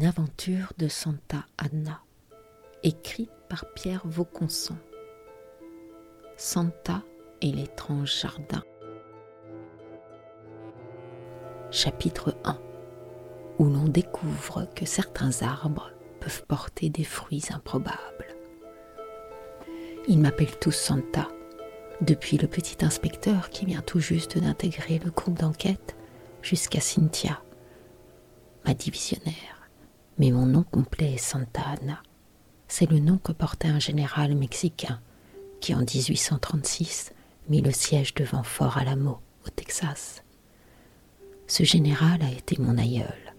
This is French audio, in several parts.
Une aventure de Santa Anna, écrite par Pierre Vauconson. Santa et l'étrange jardin. Chapitre 1 Où l'on découvre que certains arbres peuvent porter des fruits improbables. Ils m'appellent tous Santa, depuis le petit inspecteur qui vient tout juste d'intégrer le groupe d'enquête jusqu'à Cynthia, ma divisionnaire. Mais mon nom complet est Santa Ana. C'est le nom que portait un général mexicain qui, en 1836, mit le siège devant Fort Alamo, au Texas. Ce général a été mon aïeul.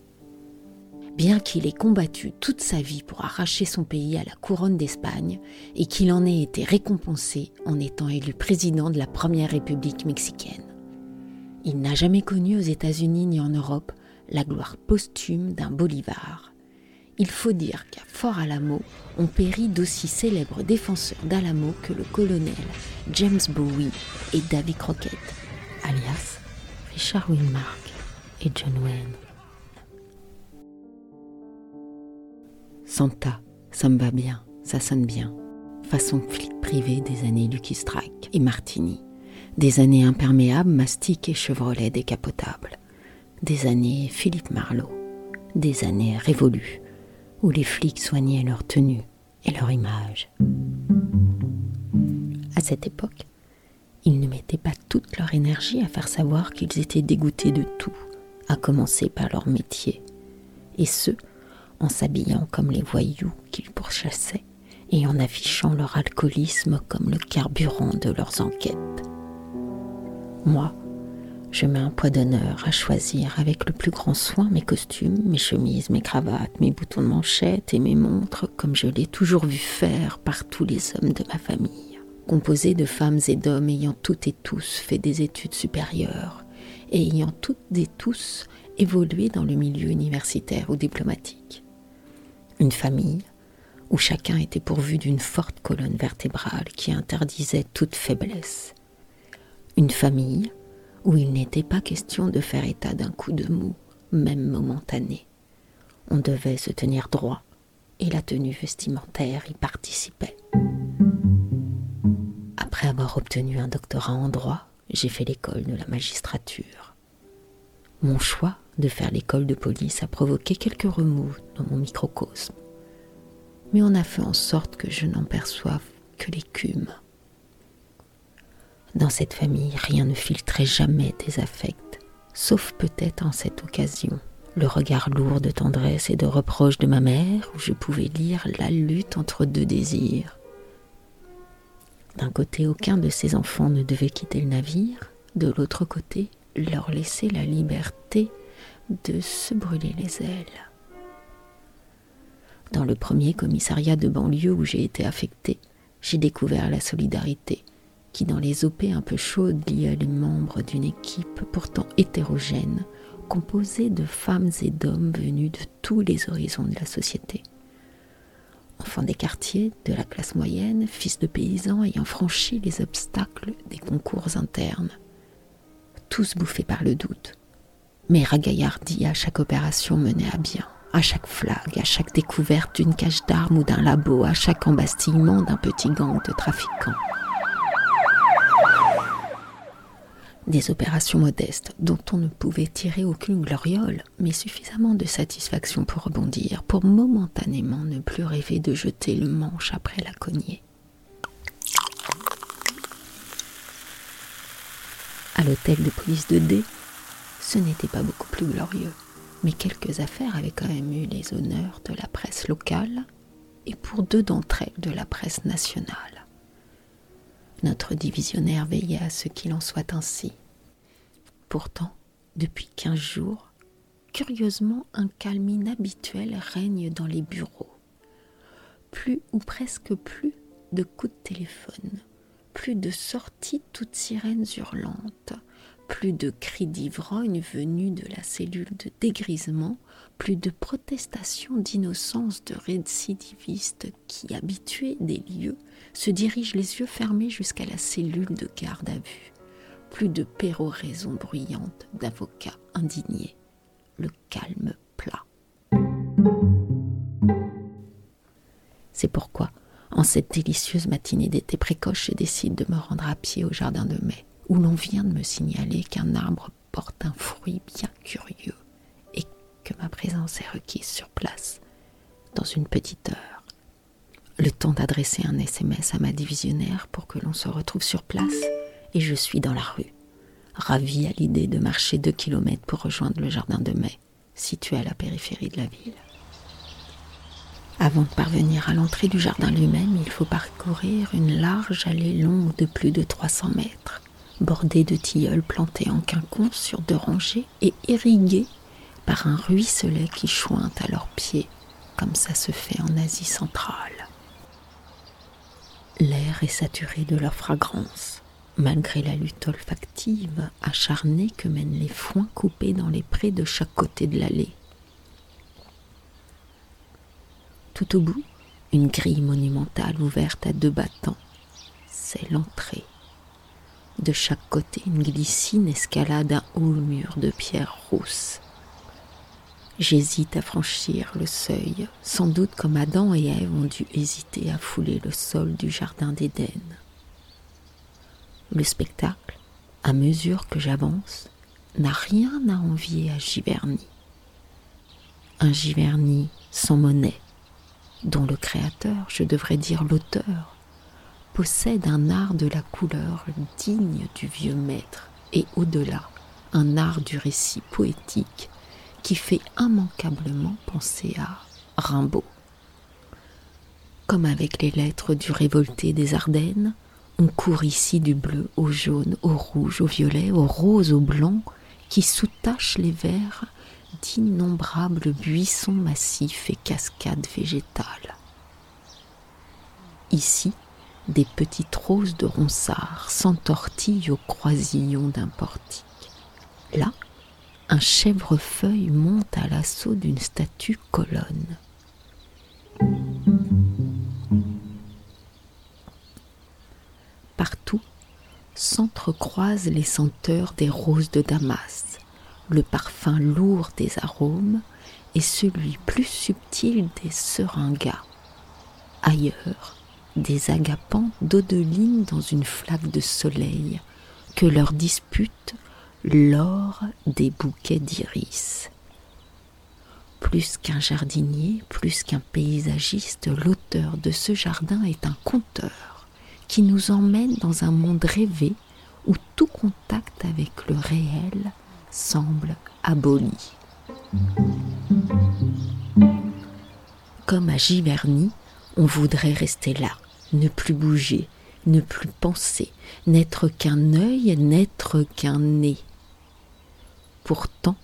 Bien qu'il ait combattu toute sa vie pour arracher son pays à la couronne d'Espagne et qu'il en ait été récompensé en étant élu président de la première République mexicaine. Il n'a jamais connu aux États-Unis ni en Europe la gloire posthume d'un Bolivar. Il faut dire qu'à Fort Alamo, on périt d'aussi célèbres défenseurs d'Alamo que le colonel James Bowie et Davy Crockett, alias Richard Wilmark et John Wayne. Santa, ça me va bien, ça sonne bien. Façon flic privé des années Lucky Strike et Martini. Des années imperméables, mastic et Chevrolet décapotable. Des années Philippe Marlowe. Des années révolues, où les flics soignaient leur tenue et leur image. À cette époque, ils ne mettaient pas toute leur énergie à faire savoir qu'ils étaient dégoûtés de tout, à commencer par leur métier, et ce, en s'habillant comme les voyous qu'ils pourchassaient et en affichant leur alcoolisme comme le carburant de leurs enquêtes. Moi, je mets un poids d'honneur à choisir avec le plus grand soin mes costumes, mes chemises, mes cravates, mes boutons de manchette et mes montres comme je l'ai toujours vu faire par tous les hommes de ma famille, composés de femmes et d'hommes ayant toutes et tous fait des études supérieures et ayant toutes et tous évolué dans le milieu universitaire ou diplomatique. Une famille où chacun était pourvu d'une forte colonne vertébrale qui interdisait toute faiblesse. Une famille où il n'était pas question de faire état d'un coup de mou, même momentané. On devait se tenir droit, et la tenue vestimentaire y participait. Après avoir obtenu un doctorat en droit, j'ai fait l'école de la magistrature. Mon choix de faire l'école de police a provoqué quelques remous dans mon microcosme, mais on a fait en sorte que je n'en perçoive que l'écume. Dans cette famille, rien ne filtrait jamais des affects, sauf peut-être en cette occasion, le regard lourd de tendresse et de reproche de ma mère, où je pouvais lire la lutte entre deux désirs. D'un côté, aucun de ses enfants ne devait quitter le navire, de l'autre côté, leur laisser la liberté de se brûler les ailes. Dans le premier commissariat de banlieue où j'ai été affectée, j'ai découvert la solidarité qui, dans les OP un peu chaudes, lia les membres d'une équipe pourtant hétérogène, composée de femmes et d'hommes venus de tous les horizons de la société. Enfants des quartiers, de la classe moyenne, fils de paysans ayant franchi les obstacles des concours internes. Tous bouffés par le doute, mais ragaillardis à chaque opération menée à bien, à chaque flag, à chaque découverte d'une cache d'armes ou d'un labo, à chaque embastillement d'un petit gang de trafiquants. Des opérations modestes dont on ne pouvait tirer aucune gloriole, mais suffisamment de satisfaction pour rebondir, pour momentanément ne plus rêver de jeter le manche après la cognée. À l'hôtel de police de D, ce n'était pas beaucoup plus glorieux, mais quelques affaires avaient quand même eu les honneurs de la presse locale et pour deux d'entre elles de la presse nationale. Notre divisionnaire veillait à ce qu'il en soit ainsi. Pourtant, depuis quinze jours, curieusement un calme inhabituel règne dans les bureaux. Plus ou presque plus de coups de téléphone, plus de sorties toutes sirènes hurlantes, plus de cris d'ivrogne venus de la cellule de dégrisement, plus de protestations d'innocence de récidivistes qui, habitués des lieux, se dirigent les yeux fermés jusqu'à la cellule de garde à vue, plus de péroraisons bruyantes d'avocats indignés, le calme plat. C'est pourquoi, en cette délicieuse matinée d'été précoce, je décide de me rendre à pied au jardin de mai, où l'on vient de me signaler qu'un arbre porte un fruit bien curieux et que ma présence est requise sur place dans une petite heure. Le temps d'adresser un SMS à ma divisionnaire pour que l'on se retrouve sur place et je suis dans la rue, ravie à l'idée de marcher deux kilomètres pour rejoindre le jardin de mai, situé à la périphérie de la ville. Avant de parvenir à l'entrée du jardin lui-même, il faut parcourir une large allée longue de plus de 300 mètres, bordée de tilleuls plantés en quinconce sur deux rangées et irriguée par un ruisselet qui chointe à leurs pieds, comme ça se fait en Asie centrale. L'air est saturé de leur fragrance, malgré la lutte olfactive acharnée que mènent les foins coupés dans les prés de chaque côté de l'allée. Tout au bout, une grille monumentale ouverte à deux battants. C'est l'entrée. De chaque côté, une glycine escalade un haut mur de pierre rousse. J'hésite à franchir le seuil, sans doute comme Adam et Ève ont dû hésiter à fouler le sol du jardin d'Éden. Le spectacle, à mesure que j'avance, n'a rien à envier à Giverny. Un Giverny sans monnaie, dont le créateur, je devrais dire l'auteur, possède un art de la couleur digne du vieux maître et au-delà, un art du récit poétique qui fait immanquablement penser à Rimbaud. Comme avec les lettres du révolté des Ardennes, on court ici du bleu au jaune, au rouge, au violet, au rose, au blanc, qui soutachent les verts d'innombrables buissons massifs et cascades végétales. Ici, des petites roses de ronsard s'entortillent au croisillon d'un portique. Là, un chèvrefeuille monte à l'assaut d'une statue colonne. S'entrecroisent les senteurs des roses de Damas, le parfum lourd des arômes et celui plus subtil des seringas. Ailleurs, des agapants d'odeline dans une flaque de soleil que leur dispute l'or des bouquets d'iris. Plus qu'un jardinier, plus qu'un paysagiste, l'auteur de ce jardin est un conteur qui nous emmène dans un monde rêvé où tout contact avec le réel semble aboli. Comme à Giverny, on voudrait rester là, ne plus bouger, ne plus penser, n'être qu'un œil, n'être qu'un nez. Pourtant,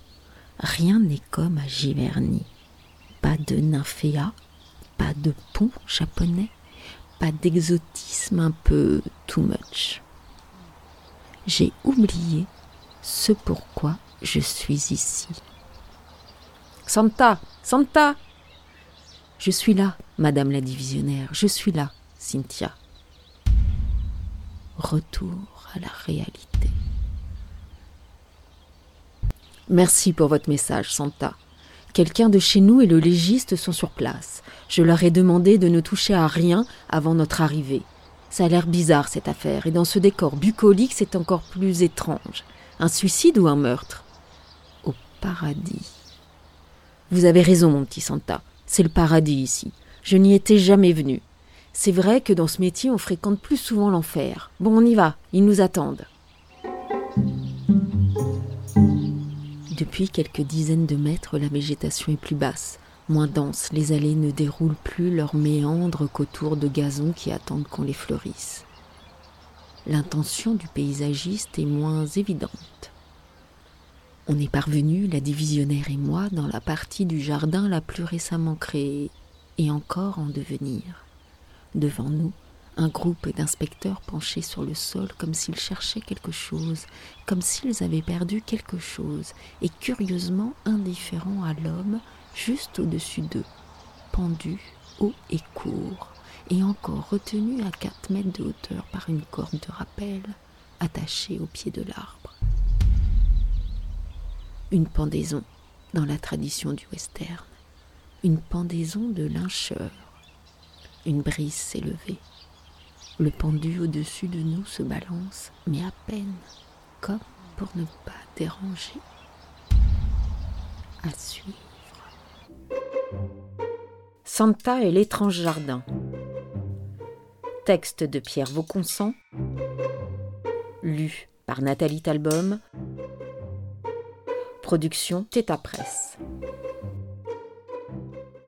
rien n'est comme à Giverny. Pas de nymphéa, pas de pont japonais, pas d'exotisme un peu too much. J'ai oublié ce pourquoi je suis ici. Santa, Santa Je suis là, Madame la divisionnaire, je suis là, Cynthia. Retour à la réalité. Merci pour votre message, Santa. Quelqu'un de chez nous et le légiste sont sur place. Je leur ai demandé de ne toucher à rien avant notre arrivée. Ça a l'air bizarre cette affaire, et dans ce décor bucolique, c'est encore plus étrange. Un suicide ou un meurtre? Au paradis. Vous avez raison, mon petit Santa. C'est le paradis ici. Je n'y étais jamais venu. C'est vrai que dans ce métier, on fréquente plus souvent l'enfer. Bon, on y va. Ils nous attendent. Depuis quelques dizaines de mètres, la végétation est plus basse, moins dense. Les allées ne déroulent plus leurs méandres qu'autour de gazons qui attendent qu'on les fleurisse. L'intention du paysagiste est moins évidente. On est parvenu, la divisionnaire et moi, dans la partie du jardin la plus récemment créée, et encore en devenir. Devant nous, un groupe d'inspecteurs penchés sur le sol comme s'ils cherchaient quelque chose, comme s'ils avaient perdu quelque chose, et curieusement indifférents à l'homme juste au-dessus d'eux, pendu haut et court, et encore retenu à quatre mètres de hauteur par une corde de rappel attachée au pied de l'arbre. Une pendaison dans la tradition du western. une pendaison de lyncheurs. Une brise s'est levée. Le pendu au-dessus de nous se balance, mais à peine, comme pour ne pas déranger. À. Santa et l'étrange jardin. Texte de Pierre Vauconsant. Lu par Nathalie Talbom. Production Theta Presse.